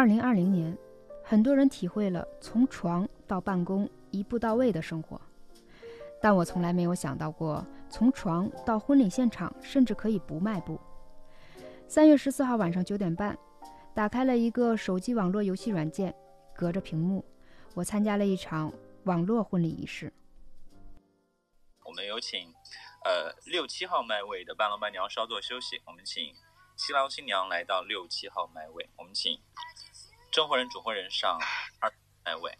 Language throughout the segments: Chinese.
二零二零年，很多人体会了从床到办公一步到位的生活，但我从来没有想到过，从床到婚礼现场甚至可以不迈步。三月十四号晚上九点半，打开了一个手机网络游戏软件，隔着屏幕，我参加了一场网络婚礼仪式。我们有请。呃，六七号麦位的伴郎伴娘稍作休息，我们请新郎新娘来到六七号麦位。我们请证婚人、主婚人上二麦位。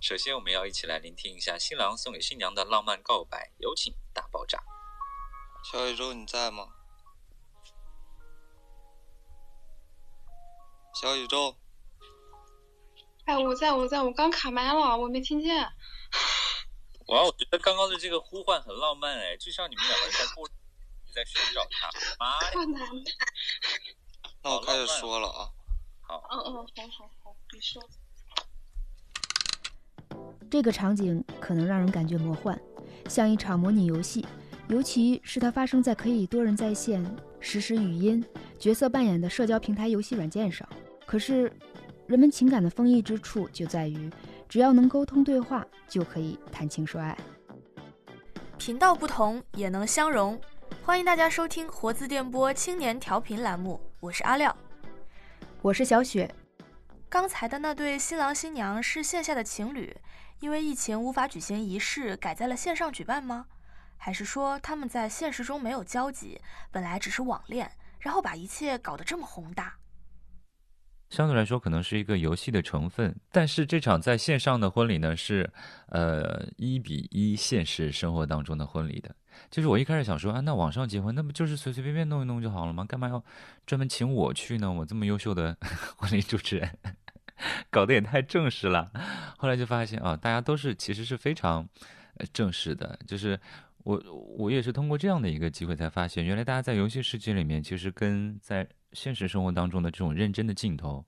首先，我们要一起来聆听一下新郎送给新娘的浪漫告白。有请大爆炸。小宇宙，你在吗？小宇宙。哎，我在，我在，我刚卡麦了，我没听见。哇，我觉得刚刚的这个呼唤很浪漫哎，就像你们两个人在过，你在寻找他。妈呀！那我开始说了啊。好。嗯嗯，好好好，你说。这个场景可能让人感觉魔幻，像一场模拟游戏，尤其是它发生在可以多人在线、实时语音、角色扮演的社交平台游戏软件上。可是，人们情感的丰溢之处就在于。只要能沟通对话，就可以谈情说爱。频道不同也能相融，欢迎大家收听活字电波青年调频栏目，我是阿廖，我是小雪。刚才的那对新郎新娘是线下的情侣，因为疫情无法举行仪式，改在了线上举办吗？还是说他们在现实中没有交集，本来只是网恋，然后把一切搞得这么宏大？相对来说，可能是一个游戏的成分，但是这场在线上的婚礼呢，是呃一比一现实生活当中的婚礼的。就是我一开始想说啊，那网上结婚，那不就是随随便便弄一弄就好了吗？干嘛要专门请我去呢？我这么优秀的 婚礼主持人，搞得也太正式了。后来就发现啊，大家都是其实是非常正式的。就是我我也是通过这样的一个机会才发现，原来大家在游戏世界里面，其实跟在现实生活当中的这种认真的镜头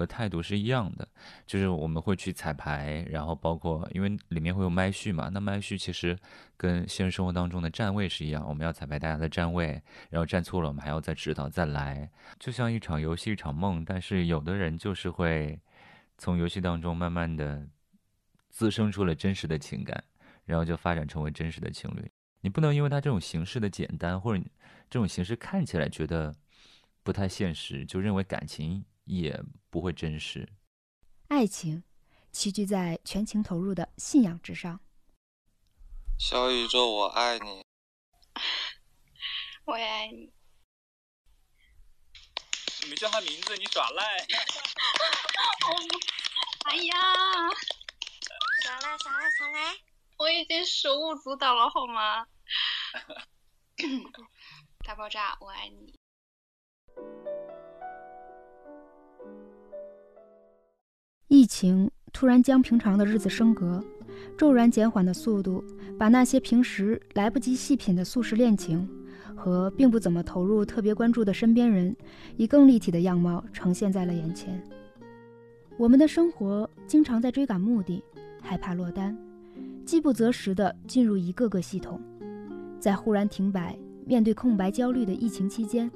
和态度是一样的，就是我们会去彩排，然后包括因为里面会有麦序嘛，那麦序其实跟现实生活当中的站位是一样，我们要彩排大家的站位，然后站错了我们还要再指导再来，就像一场游戏一场梦。但是有的人就是会从游戏当中慢慢的滋生出了真实的情感，然后就发展成为真实的情侣。你不能因为他这种形式的简单，或者这种形式看起来觉得。不太现实，就认为感情也不会真实。爱情，栖居在全情投入的信仰之上。小宇宙，我爱你。我也爱你。你没叫他名字，你耍赖。哎呀！耍赖耍赖耍赖！我已经手舞足蹈了，好吗？大爆炸，我爱你。疫情突然将平常的日子升格，骤然减缓的速度，把那些平时来不及细品的速食恋情和并不怎么投入、特别关注的身边人，以更立体的样貌呈现在了眼前。我们的生活经常在追赶目的，害怕落单，饥不择食地进入一个个系统，在忽然停摆、面对空白焦虑的疫情期间。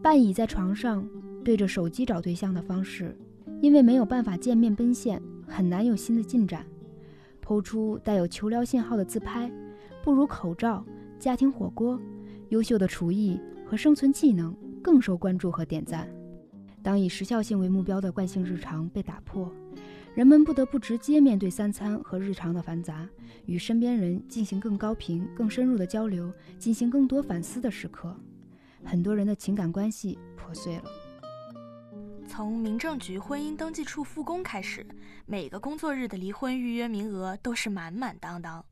半倚在床上，对着手机找对象的方式，因为没有办法见面奔现，很难有新的进展。抛出带有求撩信号的自拍，不如口罩、家庭火锅、优秀的厨艺和生存技能更受关注和点赞。当以时效性为目标的惯性日常被打破，人们不得不直接面对三餐和日常的繁杂，与身边人进行更高频、更深入的交流，进行更多反思的时刻。很多人的情感关系破碎了。从民政局婚姻登记处复工开始，每个工作日的离婚预约名额都是满满当当。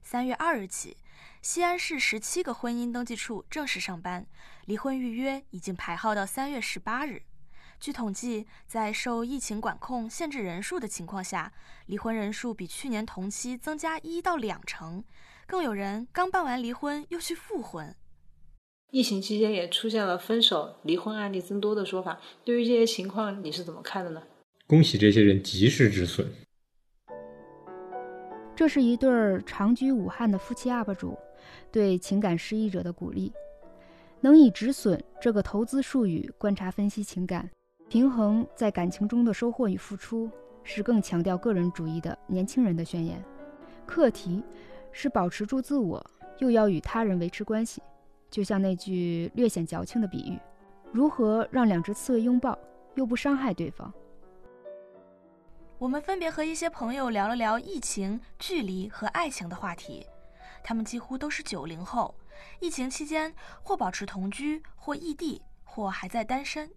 三月二日起，西安市十七个婚姻登记处正式上班，离婚预约已经排号到三月十八日。据统计，在受疫情管控限制人数的情况下，离婚人数比去年同期增加一到两成，更有人刚办完离婚又去复婚。疫情期间也出现了分手、离婚案例增多的说法，对于这些情况你是怎么看的呢？恭喜这些人及时止损。这是一对儿长居武汉的夫妻 UP 主对情感失意者的鼓励。能以止损这个投资术语观察分析情感，平衡在感情中的收获与付出，是更强调个人主义的年轻人的宣言。课题是保持住自我，又要与他人维持关系。就像那句略显矫情的比喻：如何让两只刺猬拥抱，又不伤害对方？我们分别和一些朋友聊了聊疫情、距离和爱情的话题，他们几乎都是九零后。疫情期间，或保持同居，或异地，或还在单身。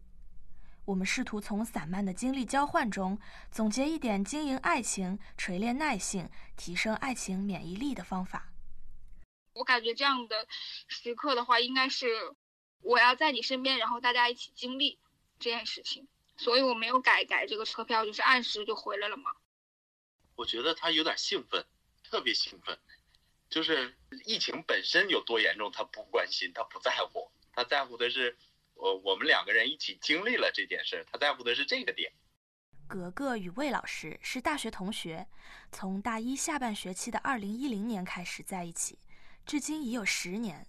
我们试图从散漫的经历交换中，总结一点经营爱情、锤炼耐性、提升爱情免疫力的方法。我感觉这样的时刻的话，应该是我要在你身边，然后大家一起经历这件事情。所以我没有改改这个车票，就是按时就回来了嘛。我觉得他有点兴奋，特别兴奋。就是疫情本身有多严重，他不关心，他不在乎，他在乎的是，我我们两个人一起经历了这件事，他在乎的是这个点。格格与魏老师是大学同学，从大一下半学期的二零一零年开始在一起，至今已有十年，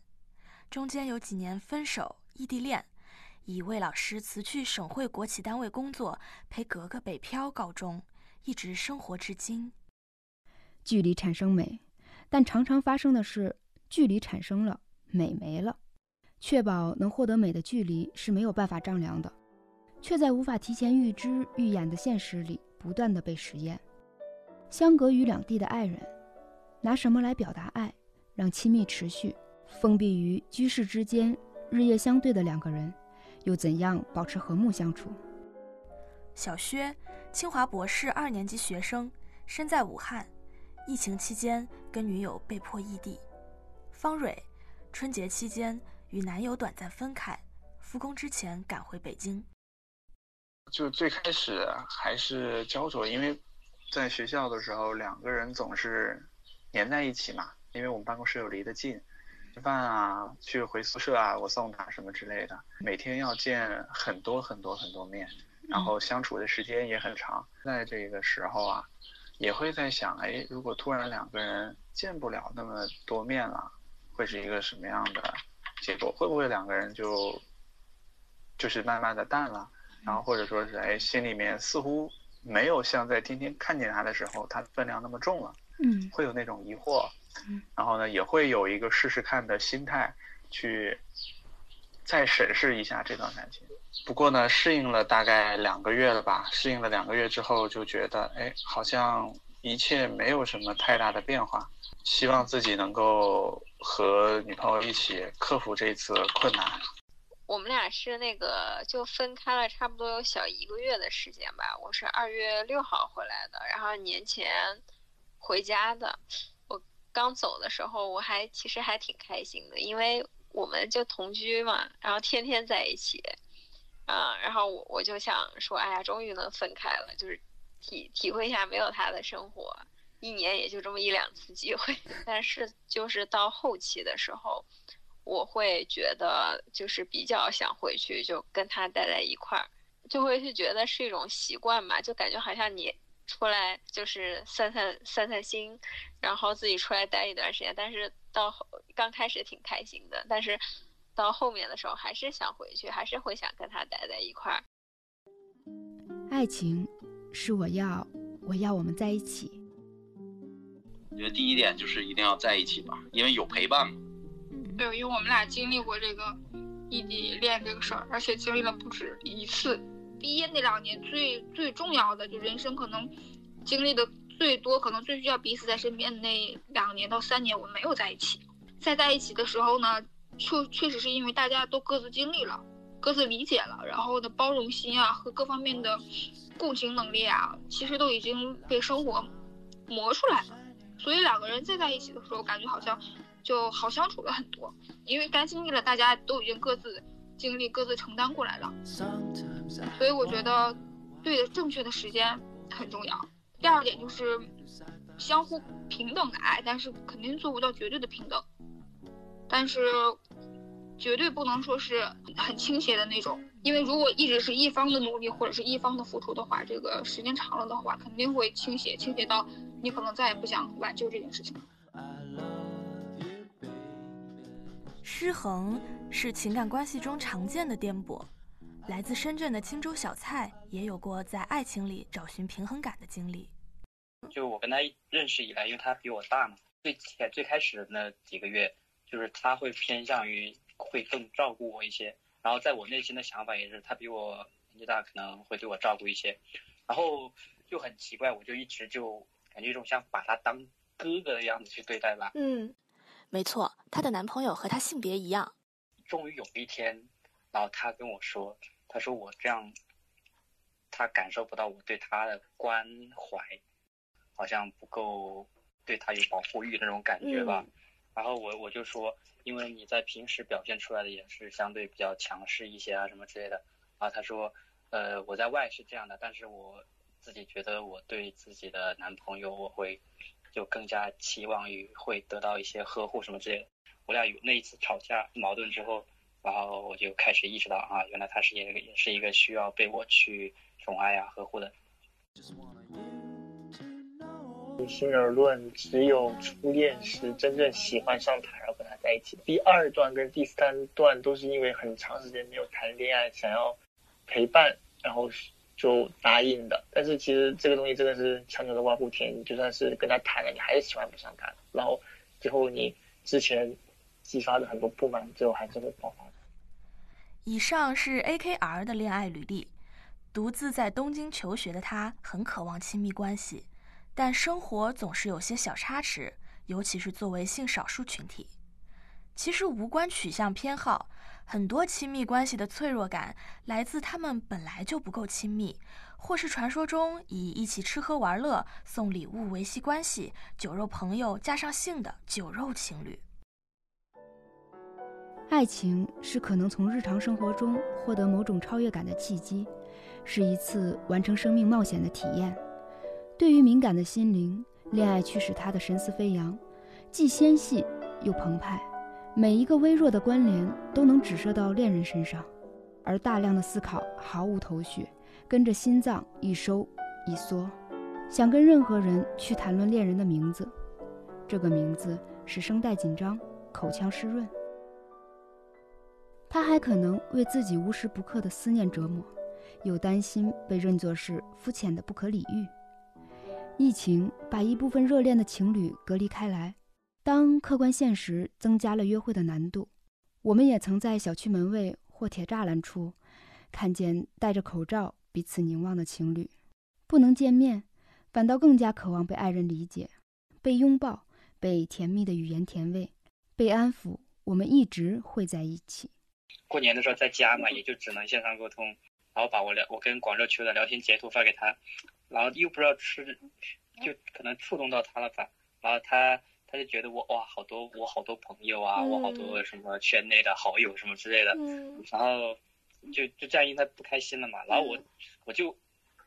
中间有几年分手、异地恋，以魏老师辞去省会国企单位工作，陪格格北漂告终，一直生活至今。距离产生美。但常常发生的是，距离产生了美没了。确保能获得美的距离是没有办法丈量的，却在无法提前预知预演的现实里不断的被实验。相隔于两地的爱人，拿什么来表达爱，让亲密持续？封闭于居室之间，日夜相对的两个人，又怎样保持和睦相处？小薛，清华博士二年级学生，身在武汉。疫情期间跟女友被迫异地，方蕊，春节期间与男友短暂分开，复工之前赶回北京。就最开始还是焦灼，因为在学校的时候两个人总是黏在一起嘛，因为我们办公室又离得近，吃饭啊，去回宿舍啊，我送他什么之类的，每天要见很多很多很多面，然后相处的时间也很长，在这个时候啊。也会在想，哎，如果突然两个人见不了那么多面了，会是一个什么样的结果？会不会两个人就就是慢慢的淡了？然后或者说是，哎，心里面似乎没有像在天天看见他的时候，他分量那么重了。嗯，会有那种疑惑。嗯，然后呢，也会有一个试试看的心态，去再审视一下这段感情。不过呢，适应了大概两个月了吧。适应了两个月之后，就觉得哎，好像一切没有什么太大的变化。希望自己能够和女朋友一起克服这次困难。我们俩是那个就分开了差不多有小一个月的时间吧。我是二月六号回来的，然后年前回家的。刚走的时候，我还其实还挺开心的，因为我们就同居嘛，然后天天在一起。啊，然后我我就想说，哎呀，终于能分开了，就是体体会一下没有他的生活，一年也就这么一两次机会。但是就是到后期的时候，我会觉得就是比较想回去，就跟他待在一块儿，就会是觉得是一种习惯嘛，就感觉好像你出来就是散散散散心，然后自己出来待一段时间。但是到刚开始挺开心的，但是。到后面的时候，还是想回去，还是会想跟他待在一块儿。爱情是我要，我要我们在一起。我觉得第一点就是一定要在一起吧，因为有陪伴嘛。对，因为我们俩经历过这个异地恋这个事儿，而且经历了不止一次。毕业那两年最最重要的，就人生可能经历的最多，可能最需要彼此在身边的那两年到三年，我们没有在一起。在在一起的时候呢？确确实是因为大家都各自经历了，各自理解了，然后的包容心啊和各方面的共情能力啊，其实都已经被生活磨出来了。所以两个人再在一起的时候，感觉好像就好相处了很多，因为该经历了，大家都已经各自经历、各自承担过来了。所以我觉得，对的正确的时间很重要。第二点就是相互平等的爱，但是肯定做不到绝对的平等。但是。绝对不能说是很倾斜的那种，因为如果一直是一方的努力或者是一方的付出的话，这个时间长了的话，肯定会倾斜，倾斜到你可能再也不想挽救这件事情了。失衡是情感关系中常见的颠簸，来自深圳的青州小蔡也有过在爱情里找寻平衡感的经历。就我跟他认识以来，因为他比我大嘛，最前最开始的那几个月，就是他会偏向于会更照顾我一些，然后在我内心的想法也是，他比我年纪大，可能会对我照顾一些，然后就很奇怪，我就一直就感觉一种像把他当哥哥的样子去对待吧。嗯，没错，她的男朋友和她性别一样。终于有一天，然后她跟我说。她说我这样，她感受不到我对她的关怀，好像不够对她有保护欲那种感觉吧。然后我我就说，因为你在平时表现出来的也是相对比较强势一些啊，什么之类的。然后他说，呃，我在外是这样的，但是我自己觉得我对自己的男朋友，我会就更加期望于会得到一些呵护什么之类的。我俩有那一次吵架矛盾之后。然后我就开始意识到啊，原来他是也也是一个需要被我去宠爱啊、呵护的。平心而论，只有初恋时真正喜欢上他，然后跟他在一起。第二段跟第三段都是因为很长时间没有谈恋爱，想要陪伴，然后就答应的。但是其实这个东西真的是强扭的瓜不甜，你就算是跟他谈了，你还是喜欢不上他。然后最后你之前激发的很多不满，最后还是会爆发。以上是 AKR 的恋爱履历。独自在东京求学的他，很渴望亲密关系，但生活总是有些小差池，尤其是作为性少数群体。其实无关取向偏好，很多亲密关系的脆弱感来自他们本来就不够亲密，或是传说中以一起吃喝玩乐、送礼物维系关系、酒肉朋友加上性的酒肉情侣。爱情是可能从日常生活中获得某种超越感的契机，是一次完成生命冒险的体验。对于敏感的心灵，恋爱驱使他的神思飞扬，既纤细又澎湃。每一个微弱的关联都能指射到恋人身上，而大量的思考毫无头绪，跟着心脏一收一缩。想跟任何人去谈论恋人的名字，这个名字是声带紧张，口腔湿润。他还可能为自己无时不刻的思念折磨，又担心被认作是肤浅的不可理喻。疫情把一部分热恋的情侣隔离开来，当客观现实增加了约会的难度，我们也曾在小区门卫或铁栅栏处，看见戴着口罩彼此凝望的情侣，不能见面，反倒更加渴望被爱人理解，被拥抱，被甜蜜的语言甜味，被安抚。我们一直会在一起。过年的时候在家嘛，也就只能线上沟通，然后把我聊我跟广州球的聊天截图发给他，然后又不知道是就可能触动到他了吧，然后他他就觉得我哇好多我好多朋友啊，我好多什么圈内的好友什么之类的，然后就就这样因为他不开心了嘛，然后我我就。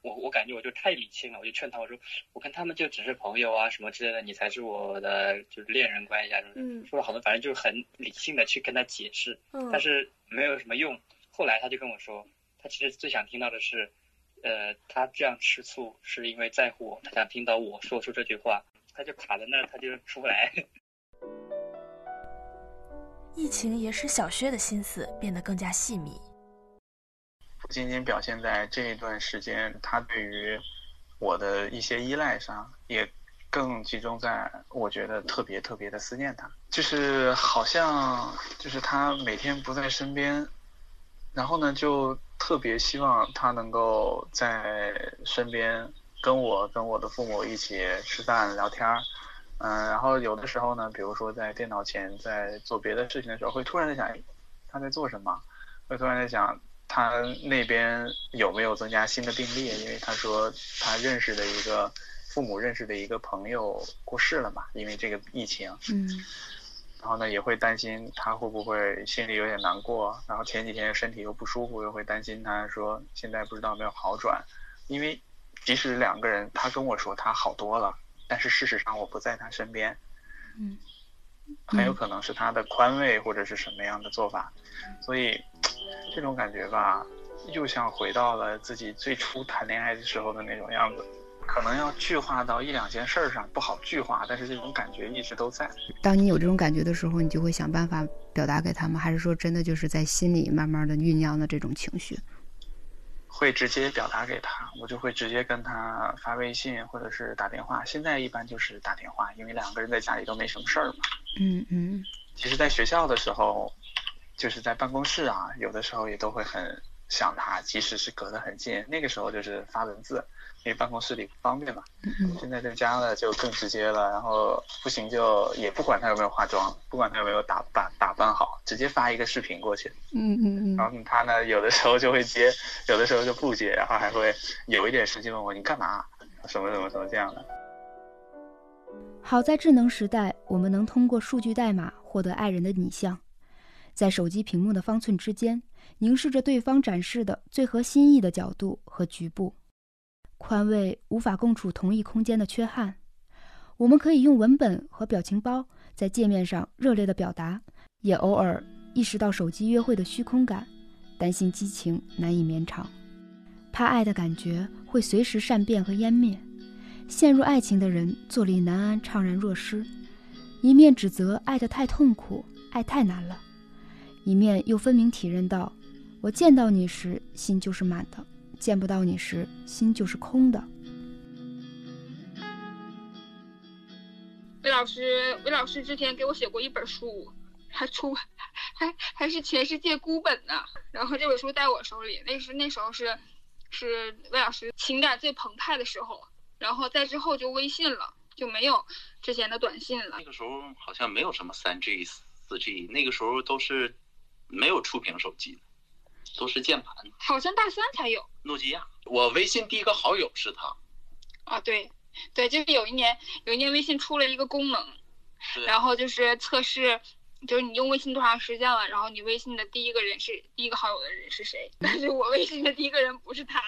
我我感觉我就太理性了，我就劝他我说，我跟他们就只是朋友啊什么之类的，你才是我的就是恋人关系啊什么的，说了好多，反正就是很理性的去跟他解释，但是没有什么用。后来他就跟我说，他其实最想听到的是，呃，他这样吃醋是因为在乎我，他想听到我说出这句话，他就卡在那儿，他就出不来。疫情也使小薛的心思变得更加细密。不仅仅表现在这一段时间，他对于我的一些依赖上，也更集中在我觉得特别特别的思念他，就是好像就是他每天不在身边，然后呢就特别希望他能够在身边跟我跟我的父母一起吃饭聊天儿，嗯，然后有的时候呢，比如说在电脑前在做别的事情的时候，会突然在想，他在做什么？会突然在想。他那边有没有增加新的病例？因为他说他认识的一个父母认识的一个朋友过世了嘛，因为这个疫情。嗯。然后呢，也会担心他会不会心里有点难过。然后前几天身体又不舒服，又会担心他说现在不知道有没有好转。因为即使两个人，他跟我说他好多了，但是事实上我不在他身边。嗯。很有可能是他的宽慰或者是什么样的做法，所以。这种感觉吧，又像回到了自己最初谈恋爱的时候的那种样子。可能要具化到一两件事儿上，不好具化，但是这种感觉一直都在。当你有这种感觉的时候，你就会想办法表达给他们，还是说真的就是在心里慢慢的酝酿的这种情绪？会直接表达给他，我就会直接跟他发微信或者是打电话。现在一般就是打电话，因为两个人在家里都没什么事儿嘛。嗯嗯。其实，在学校的时候，就是在办公室啊，有的时候也都会很想他，其实是隔得很近。那个时候就是发文字。因为办公室里不方便嘛，现在在家了就更直接了。然后不行就也不管他有没有化妆，不管他有没有打扮打扮好，直接发一个视频过去。嗯嗯嗯。然后他呢，有的时候就会接，有的时候就不接，然后还会有一点时间问我你干嘛，什么什么什么这样的。好在智能时代，我们能通过数据代码获得爱人的拟像，在手机屏幕的方寸之间，凝视着对方展示的最合心意的角度和局部。宽慰无法共处同一空间的缺憾，我们可以用文本和表情包在界面上热烈的表达，也偶尔意识到手机约会的虚空感，担心激情难以绵长，怕爱的感觉会随时善变和湮灭。陷入爱情的人坐立难安，怅然若失，一面指责爱得太痛苦，爱太难了，一面又分明体认到，我见到你时心就是满的。见不到你时，心就是空的。魏老师，魏老师之前给我写过一本书，还出，还还是全世界孤本呢。然后这本书在我手里，那是那时候是，是魏老师情感最澎湃的时候。然后在之后就微信了，就没有之前的短信了。那个时候好像没有什么三 G、四 G，那个时候都是没有触屏手机的。都是键盘，好像大三才有。诺基亚，我微信第一个好友是他。啊，对，对，就是有一年，有一年微信出了一个功能，然后就是测试，就是你用微信多长时间了，然后你微信的第一个人是第一个好友的人是谁？但是我微信的第一个人不是他。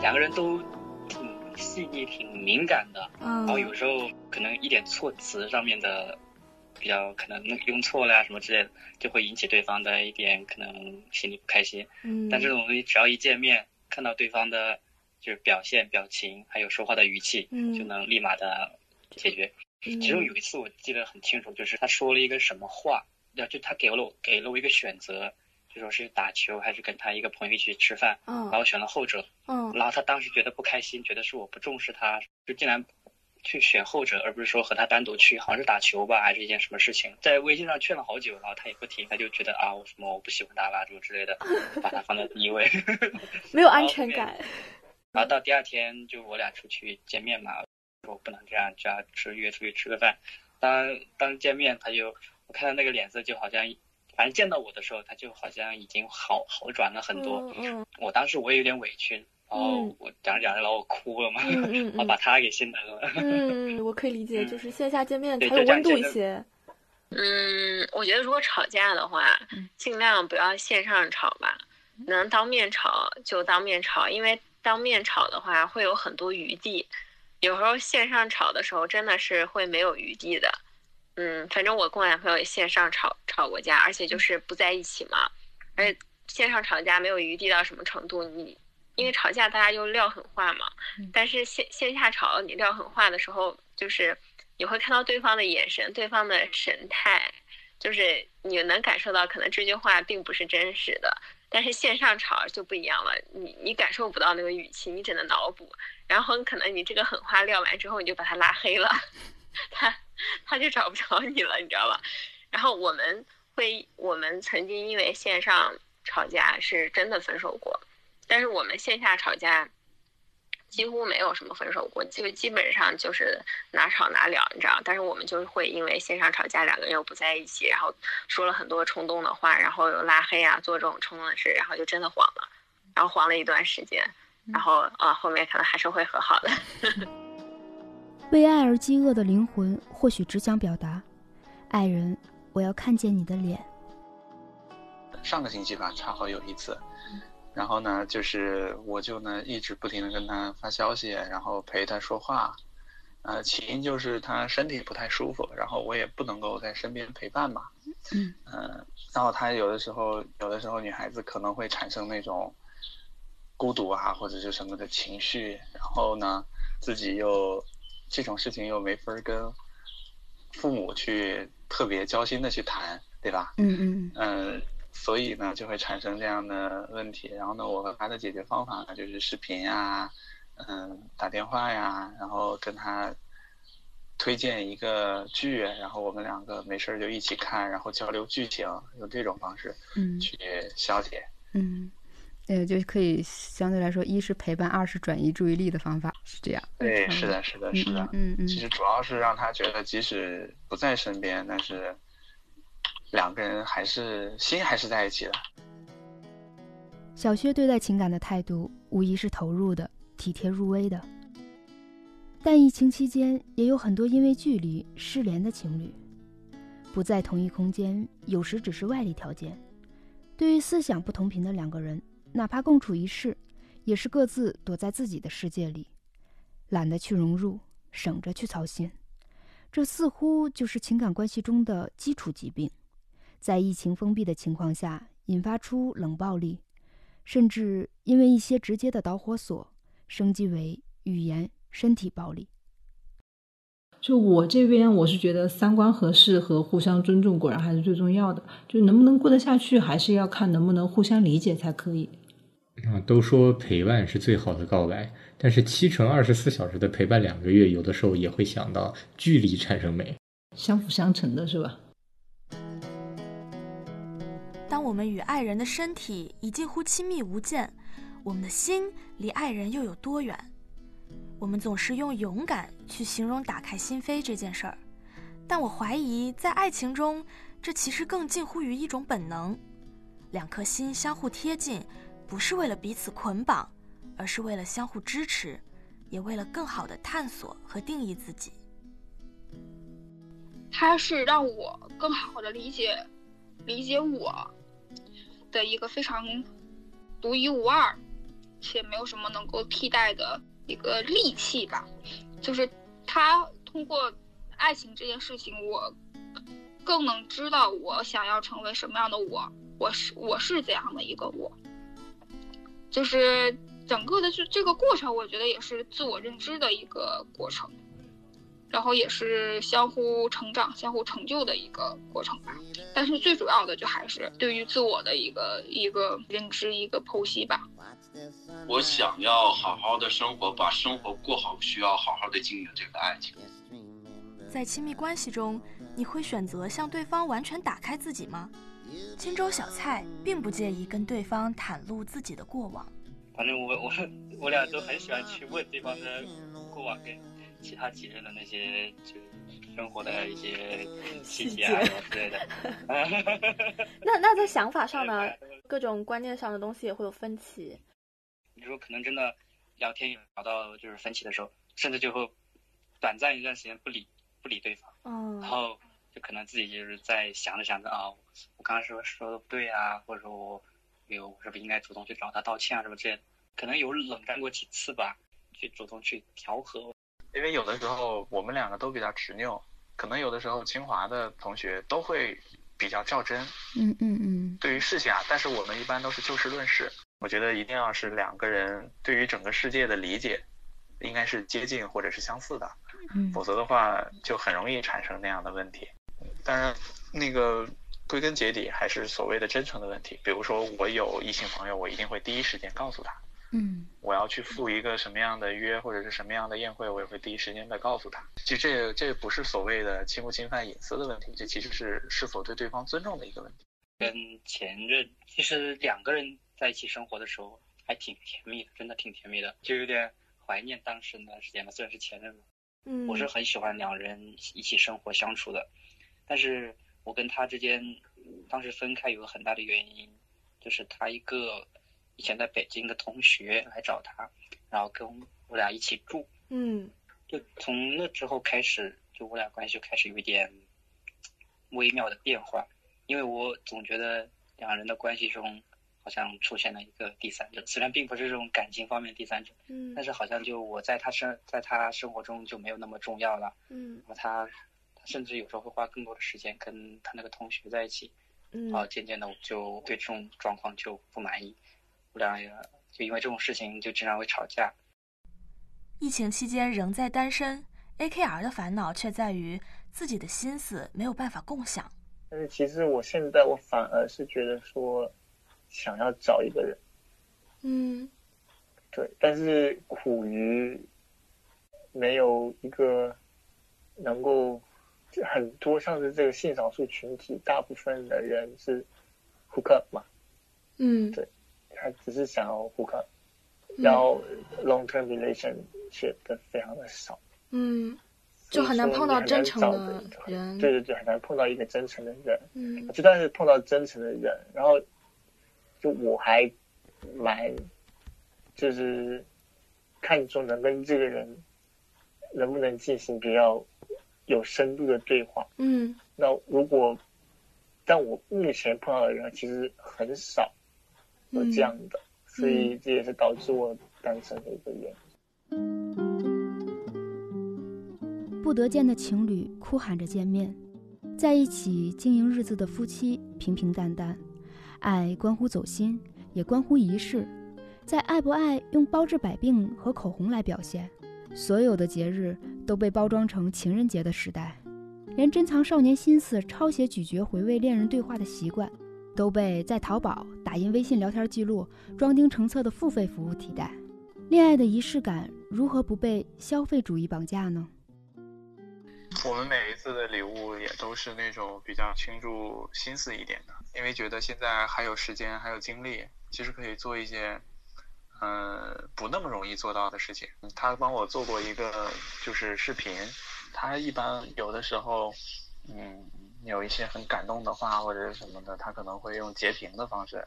两个人都挺细腻、挺敏感的，然后有时候可能一点措辞上面的。比较可能用错了呀什么之类的，就会引起对方的一点可能心里不开心。嗯，但这种东西只要一见面，看到对方的，就是表现、表情，还有说话的语气，嗯，就能立马的解决。其中有一次我记得很清楚，就是他说了一个什么话，要就他给了我给了我一个选择，就说是打球还是跟他一个朋友一起吃饭，嗯，然后选了后者，嗯，然后他当时觉得不开心，觉得是我不重视他，就竟然。去选后者，而不是说和他单独去，好像是打球吧，还是一件什么事情？在微信上劝了好久，然后他也不听，他就觉得啊，我什么我不喜欢他啦，什么之类的，把他放在第一位，没有安全感。然后到第二天，就我俩出去见面嘛，说不能这样，就要吃约出去吃个饭。当当见面，他就我看到那个脸色就好像，反正见到我的时候，他就好像已经好好转了很多。嗯，我当时我也有点委屈。然后我讲着讲着，然后我哭了嘛，然后把他给心疼了。嗯，我可以理解，就是线下见面才有温度一些。嗯，我觉得如果吵架的话，尽量不要线上吵吧，能当面吵就当面吵，因为当面吵的话会有很多余地，有时候线上吵的时候真的是会没有余地的。嗯，反正我跟我男朋友也线上吵吵过架，而且就是不在一起嘛，而且线上吵架没有余地到什么程度，你。因为吵架大家就撂狠话嘛，但是线线下吵你撂狠话的时候，就是你会看到对方的眼神、对方的神态，就是你能感受到可能这句话并不是真实的。但是线上吵就不一样了，你你感受不到那个语气，你只能脑补。然后可能你这个狠话撂完之后，你就把他拉黑了，他他就找不着你了，你知道吧？然后我们会，我们曾经因为线上吵架是真的分手过。但是我们线下吵架几乎没有什么分手过，就基本上就是哪吵哪了，你知道？但是我们就是会因为线上吵架，两个人又不在一起，然后说了很多冲动的话，然后又拉黑啊，做这种冲动的事，然后就真的黄了，然后黄了一段时间，然后啊，后面可能还是会和好的。为爱而饥饿的灵魂，或许只想表达：爱人，我要看见你的脸。上个星期吧，恰好有一次。然后呢，就是我就呢一直不停的跟他发消息，然后陪他说话，呃，起因就是他身体不太舒服，然后我也不能够在身边陪伴嘛，嗯，然后他有的时候，有的时候女孩子可能会产生那种孤独啊，或者是什么的情绪，然后呢，自己又这种事情又没法跟父母去特别交心的去谈，对吧？嗯嗯嗯。所以呢就会产生这样的问题。然后呢，我和他的解决方法呢就是视频呀，嗯，打电话呀，然后跟他推荐一个剧，然后我们两个没事儿就一起看，然后交流剧情，用这种方式嗯去消解。嗯，呃，就可以相对来说，一是陪伴，二是转移注意力的方法，是这样。对，是的，是的，嗯是的。嗯嗯其实主要是让他觉得，即使不在身边，但是两个人还是心还是在一起的。小薛对待情感的态度，无疑是投入的、体贴入微的。但疫情期间，也有很多因为距离失联的情侣，不在同一空间，有时只是外力条件。对于思想不同频的两个人，哪怕共处一室，也是各自躲在自己的世界里，懒得去融入，省着去操心。这似乎就是情感关系中的基础疾病，在疫情封闭的情况下，引发出冷暴力。甚至因为一些直接的导火索，升级为语言、身体暴力。就我这边，我是觉得三观合适和互相尊重果然还是最重要的。就能不能过得下去，还是要看能不能互相理解才可以。啊，都说陪伴是最好的告白，但是七乘二十四小时的陪伴两个月，有的时候也会想到距离产生美，相辅相成的是吧？当我们与爱人的身体已近乎亲密无间，我们的心离爱人又有多远？我们总是用勇敢去形容打开心扉这件事儿，但我怀疑在爱情中，这其实更近乎于一种本能。两颗心相互贴近，不是为了彼此捆绑，而是为了相互支持，也为了更好的探索和定义自己。它是让我更好的理解理解我的一个非常独一无二且没有什么能够替代的一个利器吧。就是他通过爱情这件事情，我更能知道我想要成为什么样的我，我是我是怎样的一个我。就是整个的这这个过程，我觉得也是自我认知的一个过程。然后也是相互成长、相互成就的一个过程吧。但是最主要的就还是对于自我的一个一个认知、一个剖析吧。我想要好好的生活，把生活过好，需要好好的经营这个爱情。在亲密关系中，你会选择向对方完全打开自己吗？青州小蔡并不介意跟对方袒露自己的过往。反正我我我俩都很喜欢去问对方的过往跟其他几任的那些就生活的一些细节啊什么之类的。那那在想法上呢，各种观念上的东西也会有分歧。你说可能真的聊天聊到就是分歧的时候，甚至就会短暂一段时间不理不理对方，嗯，然后就可能自己就是在想着想着啊，我刚刚说说的不对啊，或者说我有我是不是应该主动去找他道歉啊什么之类的，可能有冷战过几次吧，去主动去调和。因为有的时候我们两个都比较执拗，可能有的时候清华的同学都会比较较真，嗯嗯嗯，对于事情啊，但是我们一般都是就事论事。我觉得一定要是两个人对于整个世界的理解，应该是接近或者是相似的，嗯否则的话就很容易产生那样的问题。当然，那个归根结底还是所谓的真诚的问题。比如说，我有异性朋友，我一定会第一时间告诉他。嗯，我要去赴一个什么样的约，或者是什么样的宴会，我也会第一时间的告诉他。其实这这不是所谓的侵不侵犯隐私的问题，这其实是是否对对方尊重的一个问题。跟前任其实两个人在一起生活的时候还挺甜蜜的，真的挺甜蜜的，就有点怀念当时那段时间吧。虽然是前任嘛，嗯，我是很喜欢两人一起生活相处的，但是我跟他之间当时分开有个很大的原因，就是他一个以前在北京的同学来找他，然后跟我俩一起住，嗯，就从那之后开始，就我俩关系就开始有一点微妙的变化，因为我总觉得两人的关系中好像出现了一个第三者，虽然并不是这种感情方面的第三者，嗯。但是好像就我在他生在他生活中就没有那么重要了，嗯。然后他他甚至有时候会花更多的时间跟他那个同学在一起，嗯。然后渐渐的我就对这种状况就不满意，我俩也就因为这种事情就经常会吵架。疫情期间仍在单身，AKR 的烦恼却在于自己的心思没有办法共享。但是其实我现在我反而是觉得说，想要找一个人，嗯，对，但是苦于没有一个能够很多像是这个性少数群体，大部分的人是 hook up 嘛，嗯，对，他只是想要 hook up，然后 long term relationship 的非常的少，嗯，就很难碰到真诚的人，对对对，很难碰到一个真诚的人，嗯，就算是碰到真诚的人，然后就我还蛮就是看重能跟这个人能不能进行比较有深度的对话，嗯，那如果但我目前碰到的人其实很少有这样的，所以这也是导致我单身的一个原因。不得见的情侣哭喊着见面，在一起经营日子的夫妻平平淡淡。爱关乎走心，也关乎仪式，在爱不爱用包治百病和口红来表现。所有的节日都被包装成情人节的时代，连珍藏少年心思、抄写咀嚼回味恋人对话的习惯，都被在淘宝打印微信聊天记录、装订成册的付费服务替代。恋爱的仪式感如何不被消费主义绑架呢？我们每一次的礼物也都是那种比较倾注心思一点的，因为觉得现在还有时间，还有精力，其实可以做一些，呃，不那么容易做到的事情。他帮我做过一个就是视频，他一般有的时候，嗯，有一些很感动的话或者是什么的，他可能会用截屏的方式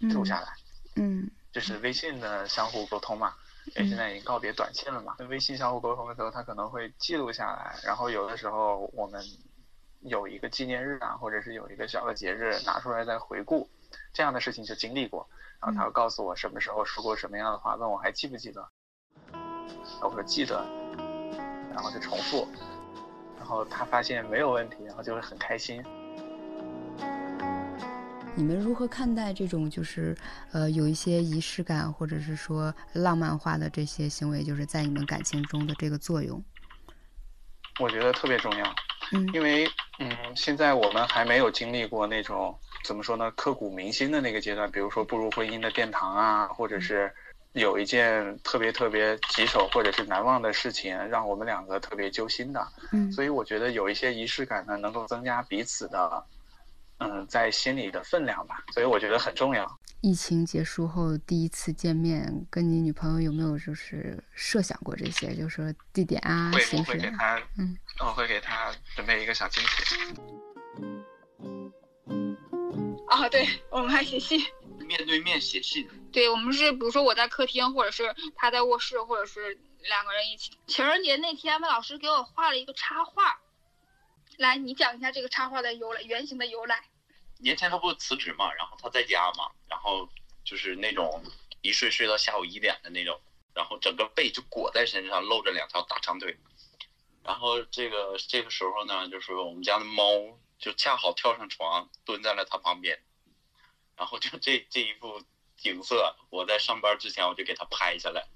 录下来，嗯，就是微信的相互沟通嘛。因为现在已经告别短信了嘛，微信相互沟通的时候，他可能会记录下来，然后有的时候我们有一个纪念日啊，或者是有一个小的节日拿出来再回顾，这样的事情就经历过，然后他会告诉我什么时候说过什么样的话，问我还记不记得，我说记得，然后就重复，然后他发现没有问题，然后就会很开心。你们如何看待这种就是呃有一些仪式感或者是说浪漫化的这些行为，就是在你们感情中的这个作用？我觉得特别重要，嗯，因为嗯，现在我们还没有经历过那种怎么说呢，刻骨铭心的那个阶段，比如说步入婚姻的殿堂啊，或者是有一件特别特别棘手或者是难忘的事情，让我们两个特别揪心的，嗯，所以我觉得有一些仪式感呢，能够增加彼此的。嗯，在心里的分量吧，所以我觉得很重要。疫情结束后第一次见面，跟你女朋友有没有就是设想过这些？就是说地点啊、形式会给她，嗯，我会给她准备一个小惊喜。啊，对，我们还写信，面对面写信。对，我们是比如说我在客厅，或者是他在卧室，或者是两个人一起。情人节那天，魏老师给我画了一个插画。来，你讲一下这个插画的由来，原型的由来。年前他不是辞职嘛，然后他在家嘛，然后就是那种一睡睡到下午一点的那种，然后整个被就裹在身上，露着两条大长腿。然后这个这个时候呢，就是我们家的猫就恰好跳上床，蹲在了他旁边，然后就这这一幅景色，我在上班之前我就给他拍下来。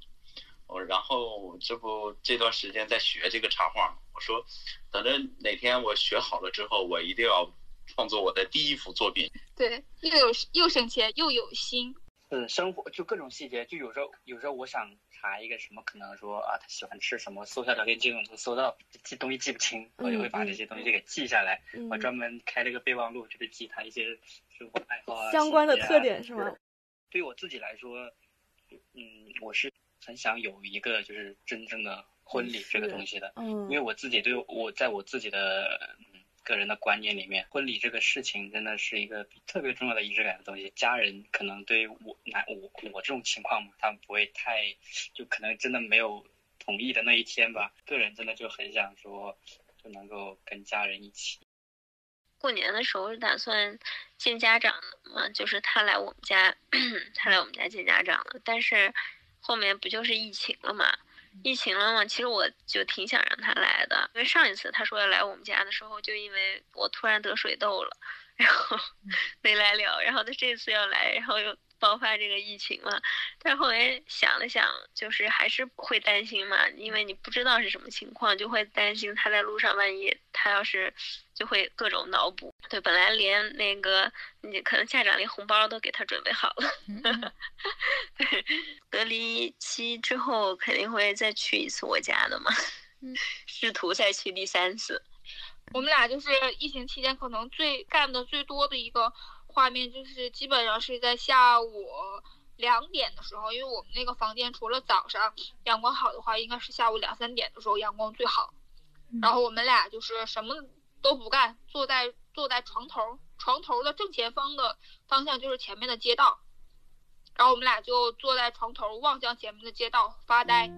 我然后这不这段时间在学这个插画，我说等着哪天我学好了之后，我一定要创作我的第一幅作品。对，又有又省钱又有心。嗯，生活就各种细节，就有时候有时候我想查一个什么，可能说啊他喜欢吃什么，搜下聊天记录能搜到，记东西记不清，我就会把这些东西给记下来。嗯、我专门开了个备忘录，就是记他一些生活爱好啊、相关的特啊点是吗？对于我自己来说，嗯，我是。很想有一个就是真正的婚礼这个东西的，嗯，因为我自己对我在我自己的嗯个人的观念里面，婚礼这个事情真的是一个特别重要的仪式感的东西。家人可能对于我男我我这种情况嘛，他们不会太就可能真的没有同意的那一天吧。个人真的就很想说，就能够跟家人一起。过年的时候是打算见家长的嘛，就是他来我们家，他来我们家见家长了，但是。后面不就是疫情了嘛？疫情了嘛，其实我就挺想让他来的，因为上一次他说要来我们家的时候，就因为我突然得水痘了，然后 没来了。然后他这次要来，然后又爆发这个疫情了。但后来想了想，就是还是会担心嘛，因为你不知道是什么情况，就会担心他在路上，万一他要是就会各种脑补。对，本来连那个你可能家长连红包都给他准备好了。隔离期之后肯定会再去一次我家的嘛，试图再去第三次。我们俩就是疫情期间可能最干的最多的一个画面，就是基本上是在下午两点的时候，因为我们那个房间除了早上阳光好的话，应该是下午两三点的时候阳光最好。然后我们俩就是什么都不干，坐在坐在床头，床头的正前方的方向就是前面的街道，然后我们俩就坐在床头望向前面的街道发呆，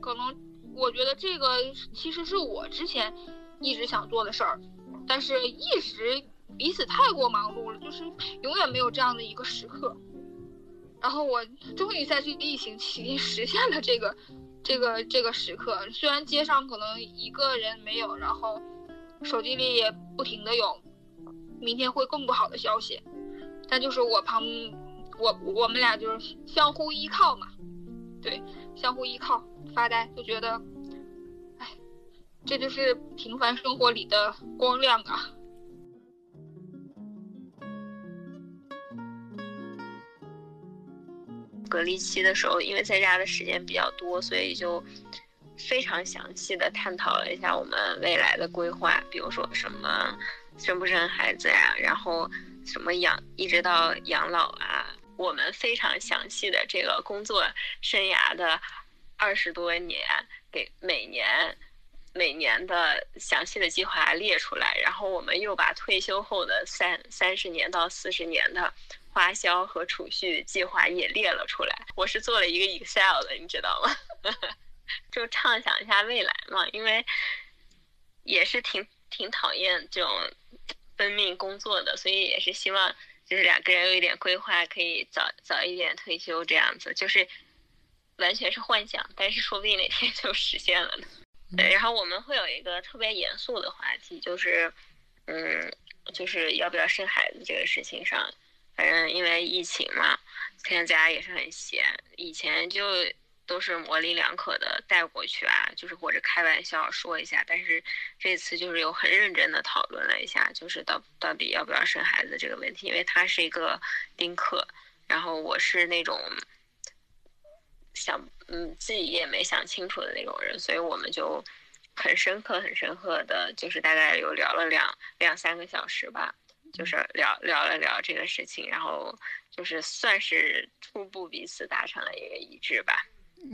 可能。我觉得这个其实是我之前一直想做的事儿，但是一直彼此太过忙碌了，就是永远没有这样的一个时刻。然后我终于在这个疫情期间 实现了这个这个这个时刻。虽然街上可能一个人没有，然后手机里也不停的有明天会更不好的消息，但就是我旁我我们俩就是相互依靠嘛，对，相互依靠。发呆就觉得，这就是平凡生活里的光亮啊！隔离期的时候，因为在家的时间比较多，所以就非常详细的探讨了一下我们未来的规划，比如说什么生不生孩子呀，然后什么养一直到养老啊，我们非常详细的这个工作生涯的。二十多年，给每年每年的详细的计划列出来，然后我们又把退休后的三三十年到四十年的花销和储蓄计划也列了出来。我是做了一个 Excel 的，你知道吗？就畅想一下未来嘛，因为也是挺挺讨厌这种奔命工作的，所以也是希望就是两个人有一点规划，可以早早一点退休这样子，就是。完全是幻想，但是说不定哪天就实现了呢。对，然后我们会有一个特别严肃的话题，就是，嗯，就是要不要生孩子这个事情上。反正因为疫情嘛，现在在家也是很闲。以前就都是模棱两可的带过去啊，就是或者开玩笑说一下。但是这次就是有很认真的讨论了一下，就是到到底要不要生孩子这个问题。因为他是一个丁克，然后我是那种。想嗯，自己也没想清楚的那种人，所以我们就很深刻、很深刻的，就是大概有聊了两两三个小时吧，就是聊聊了聊这个事情，然后就是算是初步彼此达成了一个一致吧。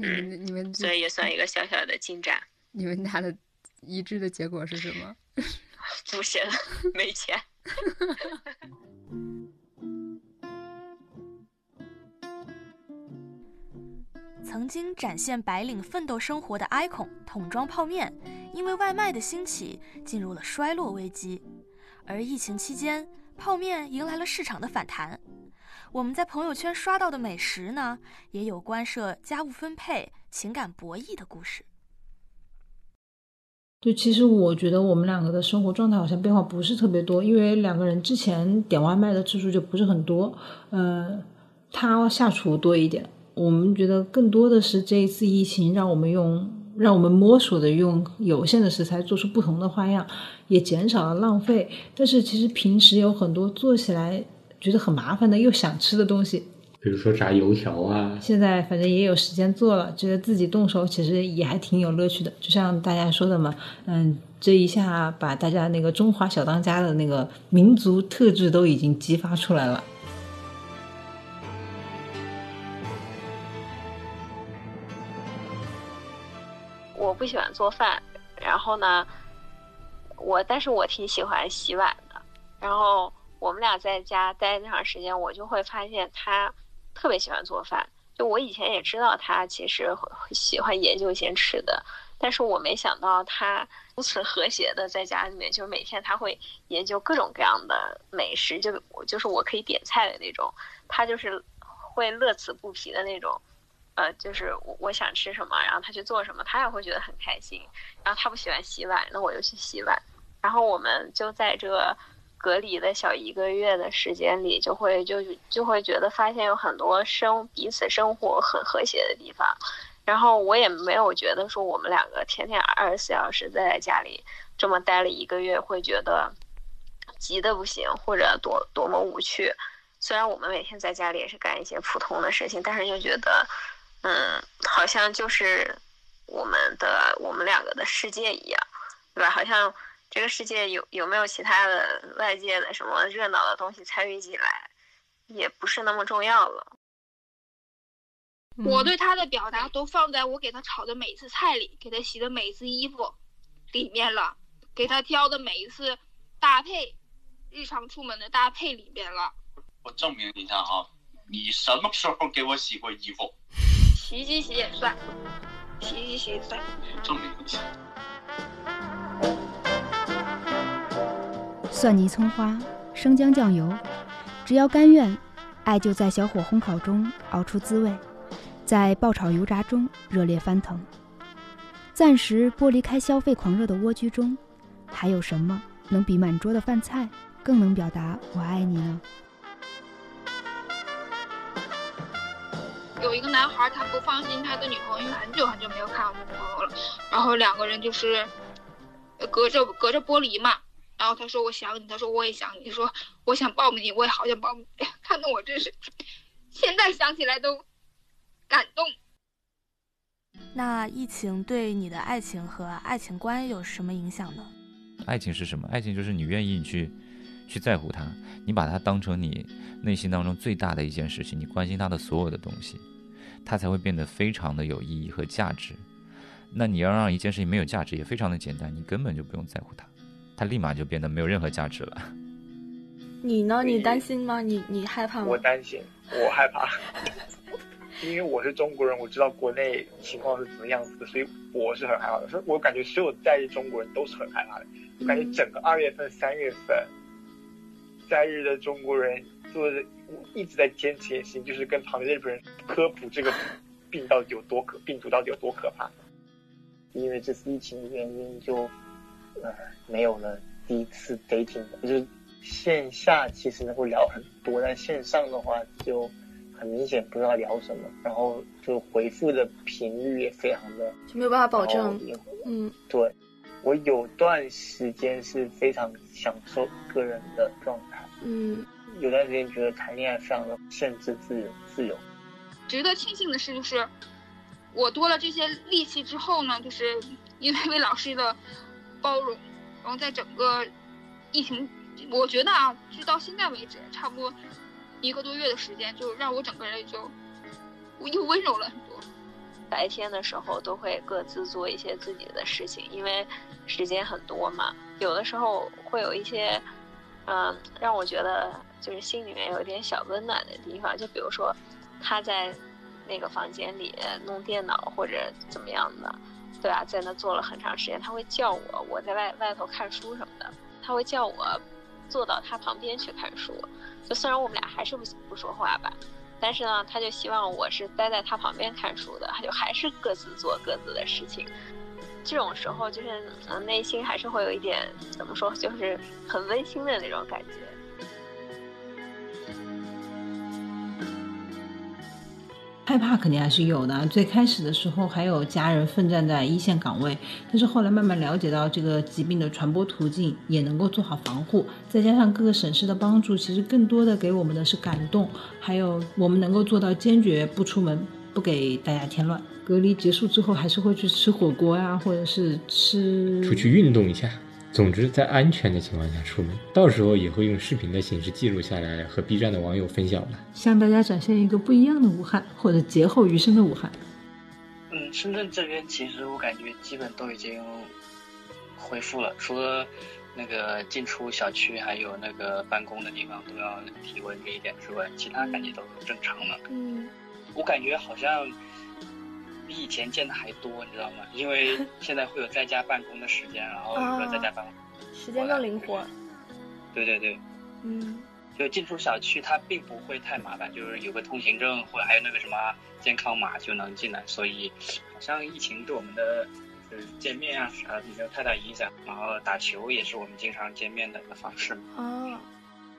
嗯，你们所以也算一个小小的进展。你们俩的一致的结果是什么？不行，没钱。曾经展现白领奋斗生活的 icon 桶装泡面，因为外卖的兴起进入了衰落危机。而疫情期间，泡面迎来了市场的反弹。我们在朋友圈刷到的美食呢，也有关涉家务分配、情感博弈的故事。对，其实我觉得我们两个的生活状态好像变化不是特别多，因为两个人之前点外卖的次数就不是很多，呃，他下厨多一点。我们觉得更多的是这一次疫情让我们用，让我们摸索的用有限的食材做出不同的花样，也减少了浪费。但是其实平时有很多做起来觉得很麻烦的又想吃的东西，比如说炸油条啊。现在反正也有时间做了，觉得自己动手其实也还挺有乐趣的。就像大家说的嘛，嗯，这一下把大家那个中华小当家的那个民族特质都已经激发出来了。我不喜欢做饭，然后呢，我但是我挺喜欢洗碗的。然后我们俩在家待那长时间，我就会发现他特别喜欢做饭。就我以前也知道他其实喜欢研究一些吃的，但是我没想到他如此和谐的在家里面，就是每天他会研究各种各样的美食，就我就是我可以点菜的那种，他就是会乐此不疲的那种。呃，就是我我想吃什么，然后他去做什么，他也会觉得很开心。然后他不喜欢洗碗，那我就去洗碗。然后我们就在这隔离的小一个月的时间里，就会就就会觉得发现有很多生彼此生活很和谐的地方，然后我也没有觉得说我们两个天天二十四小时在家里这么待了一个月，会觉得急的不行或者多多么无趣。虽然我们每天在家里也是干一些普通的事情，但是又觉得，嗯，好像就是我们的我们两个的世界一样，对吧？好像。这个世界有有没有其他的外界的什么热闹的东西参与进来，也不是那么重要了。我对他的表达都放在我给他炒的每一次菜里，给他洗的每一次衣服里面了，给他挑的每一次搭配，日常出门的搭配里面了。我证明一下啊，你什么时候给我洗过衣服？洗衣机洗也算，洗衣机洗也算。蒜泥葱花，生姜酱油，只要甘愿，爱就在小火烘烤中熬出滋味，在爆炒油炸中热烈翻腾。暂时剥离开消费狂热的蜗居中，还有什么能比满桌的饭菜更能表达我爱你呢？有一个男孩，他不放心他的女朋友，因为很久很久没有看到女朋友了，然后两个人就是隔着隔着玻璃嘛。然后他说我想你，他说我也想你，说我想抱你，我也好想抱你。看得我真是，现在想起来都感动。那疫情对你的爱情和爱情观有什么影响呢？爱情是什么？爱情就是你愿意去去在乎他，你把他当成你内心当中最大的一件事情，你关心他的所有的东西，他才会变得非常的有意义和价值。那你要让一件事情没有价值，也非常的简单，你根本就不用在乎它，它立马就变得没有任何价值了。你呢？你担心吗？你你害怕吗？我担心，我害怕，因为我是中国人，我知道国内情况是怎么样子的，所以我是很害怕的。所以我感觉所有在日中国人都是很害怕的。我感觉整个二月份、三月份，在日的中国人做的一直在坚持一件事情，就是跟旁边的日本人科普这个病到底有多可，病毒到底有多可怕。因为这次疫情的原因，就。呃，没有了第一次 dating，就是线下其实能够聊很多，但线上的话就很明显不知道聊什么，然后就回复的频率也非常的就没有办法保证。嗯，对，我有段时间是非常享受个人的状态。嗯，有段时间觉得谈恋爱非常的甚至自由，自由。值得庆幸的是，就是我多了这些力气之后呢，就是因为魏老师的。包容，然后在整个疫情，我觉得啊，就到现在为止，差不多一个多月的时间，就让我整个人就又温柔了很多。白天的时候都会各自做一些自己的事情，因为时间很多嘛。有的时候会有一些，嗯，让我觉得就是心里面有一点小温暖的地方。就比如说他在那个房间里弄电脑或者怎么样的。对啊，在那坐了很长时间，他会叫我，我在外外头看书什么的，他会叫我坐到他旁边去看书。就虽然我们俩还是不不说话吧，但是呢，他就希望我是待在他旁边看书的，他就还是各自做各自的事情。这种时候，就是嗯，内心还是会有一点怎么说，就是很温馨的那种感觉。害怕肯定还是有的。最开始的时候还有家人奋战在一线岗位，但是后来慢慢了解到这个疾病的传播途径，也能够做好防护。再加上各个省市的帮助，其实更多的给我们的是感动，还有我们能够做到坚决不出门，不给大家添乱。隔离结束之后，还是会去吃火锅呀，或者是吃出去运动一下。总之，在安全的情况下出门，到时候也会用视频的形式记录下来，和 B 站的网友分享吧，向大家展现一个不一样的武汉，或者劫后余生的武汉。嗯，深圳这边其实我感觉基本都已经恢复了，除了那个进出小区还有那个办公的地方都要体温这一点之外，其他感觉都是正常了。嗯，我感觉好像。比以前见的还多，你知道吗？因为 现在会有在家办公的时间，然后有了在家办公，时间更灵活。对对对，嗯，就进出小区它并不会太麻烦，就是有个通行证或者还有那个什么健康码就能进来，所以好像疫情对我们的就是见面啊啥的没有太大影响。然后打球也是我们经常见面的一个方式。哦，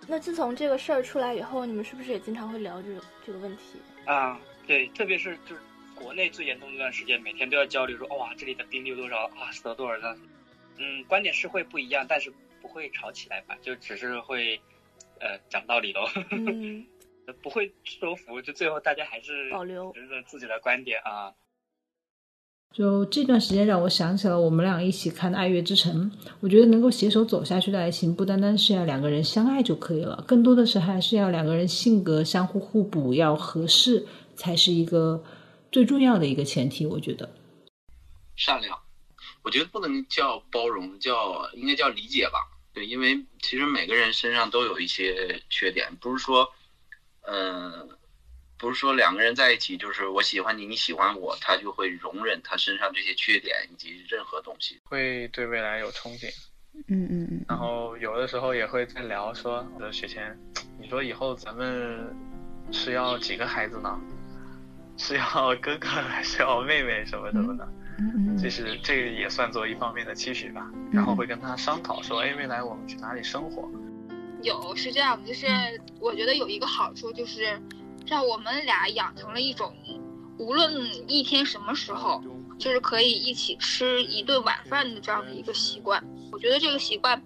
那自从这个事儿出来以后，你们是不是也经常会聊这个这个问题？啊，对，特别是就是国内最严重那段时间，每天都要焦虑说，哇，这里的病例有多少啊，死了多少人。嗯，观点是会不一样，但是不会吵起来吧？就只是会，呃，讲道理喽。嗯，不会说服，就最后大家还是保留着自己的观点啊。就这段时间让我想起了我们俩一起看的《爱乐之城》，我觉得能够携手走下去的爱情，不单单是要两个人相爱就可以了，更多的是还是要两个人性格相互互补，要合适，才是一个最重要的一个前提。我觉得善良。我觉得不能叫包容，叫应该叫理解吧。对，因为其实每个人身上都有一些缺点，不是说，嗯，不是说两个人在一起就是我喜欢你，你喜欢我，他就会容忍他身上这些缺点以及任何东西，会对未来有憧憬。嗯嗯嗯。然后有的时候也会在聊说，呃，雪谦，你说以后咱们是要几个孩子呢？是要哥哥 还是要妹妹什么什么的？就是这个也算作一方面的期许吧，然后会跟他商讨说，哎，未来我们去哪里生活？有是这样，就是我觉得有一个好处就是，让我们俩养成了一种，无论一天什么时候，就是可以一起吃一顿晚饭的这样的一个习惯。我觉得这个习惯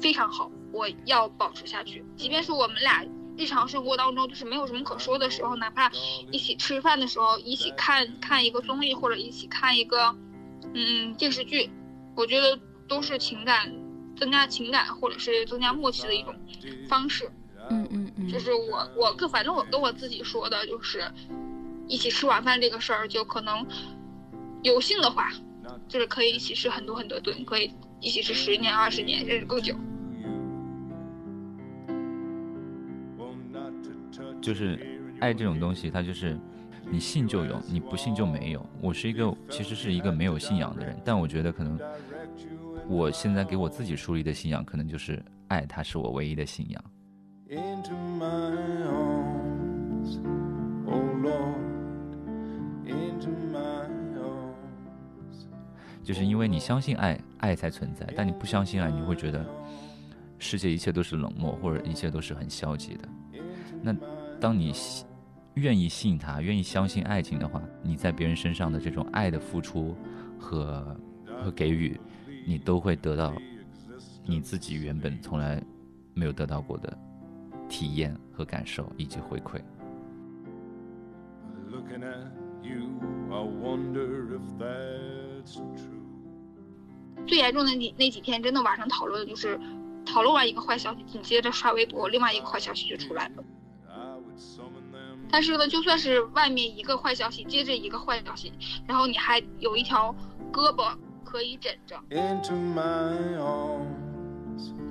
非常好，我要保持下去，即便是我们俩。日常生活当中就是没有什么可说的时候，哪怕一起吃饭的时候，一起看看一个综艺或者一起看一个，嗯电视剧，我觉得都是情感增加情感或者是增加默契的一种方式。嗯嗯嗯，就是我我跟反正我跟我自己说的就是，一起吃晚饭这个事儿，就可能有幸的话，就是可以一起吃很多很多顿，可以一起吃十年、二十年甚至更久。就是爱这种东西，它就是你信就有，你不信就没有。我是一个其实是一个没有信仰的人，但我觉得可能我现在给我自己树立的信仰，可能就是爱，它是我唯一的信仰。就是因为你相信爱，爱才存在；但你不相信爱，你会觉得世界一切都是冷漠，或者一切都是很消极的。那。当你愿意信他，愿意相信爱情的话，你在别人身上的这种爱的付出和和给予，你都会得到你自己原本从来没有得到过的体验和感受以及回馈。最严重的那那几天，真的晚上讨论的就是讨论完一个坏消息，紧接着刷微博，另外一个坏消息就出来了。但是呢，就算是外面一个坏消息接着一个坏消息，然后你还有一条胳膊可以枕着，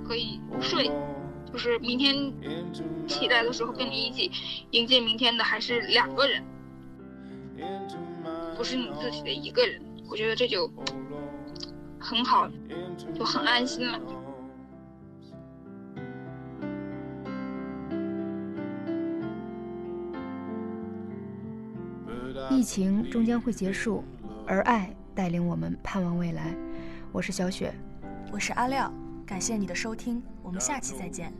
可以睡，就是明天起来的时候跟你一起迎接明天的还是两个人，不是你自己的一个人，我觉得这就很好，就很安心了。疫情终将会结束，而爱带领我们盼望未来。我是小雪，我是阿廖，感谢你的收听，我们下期再见。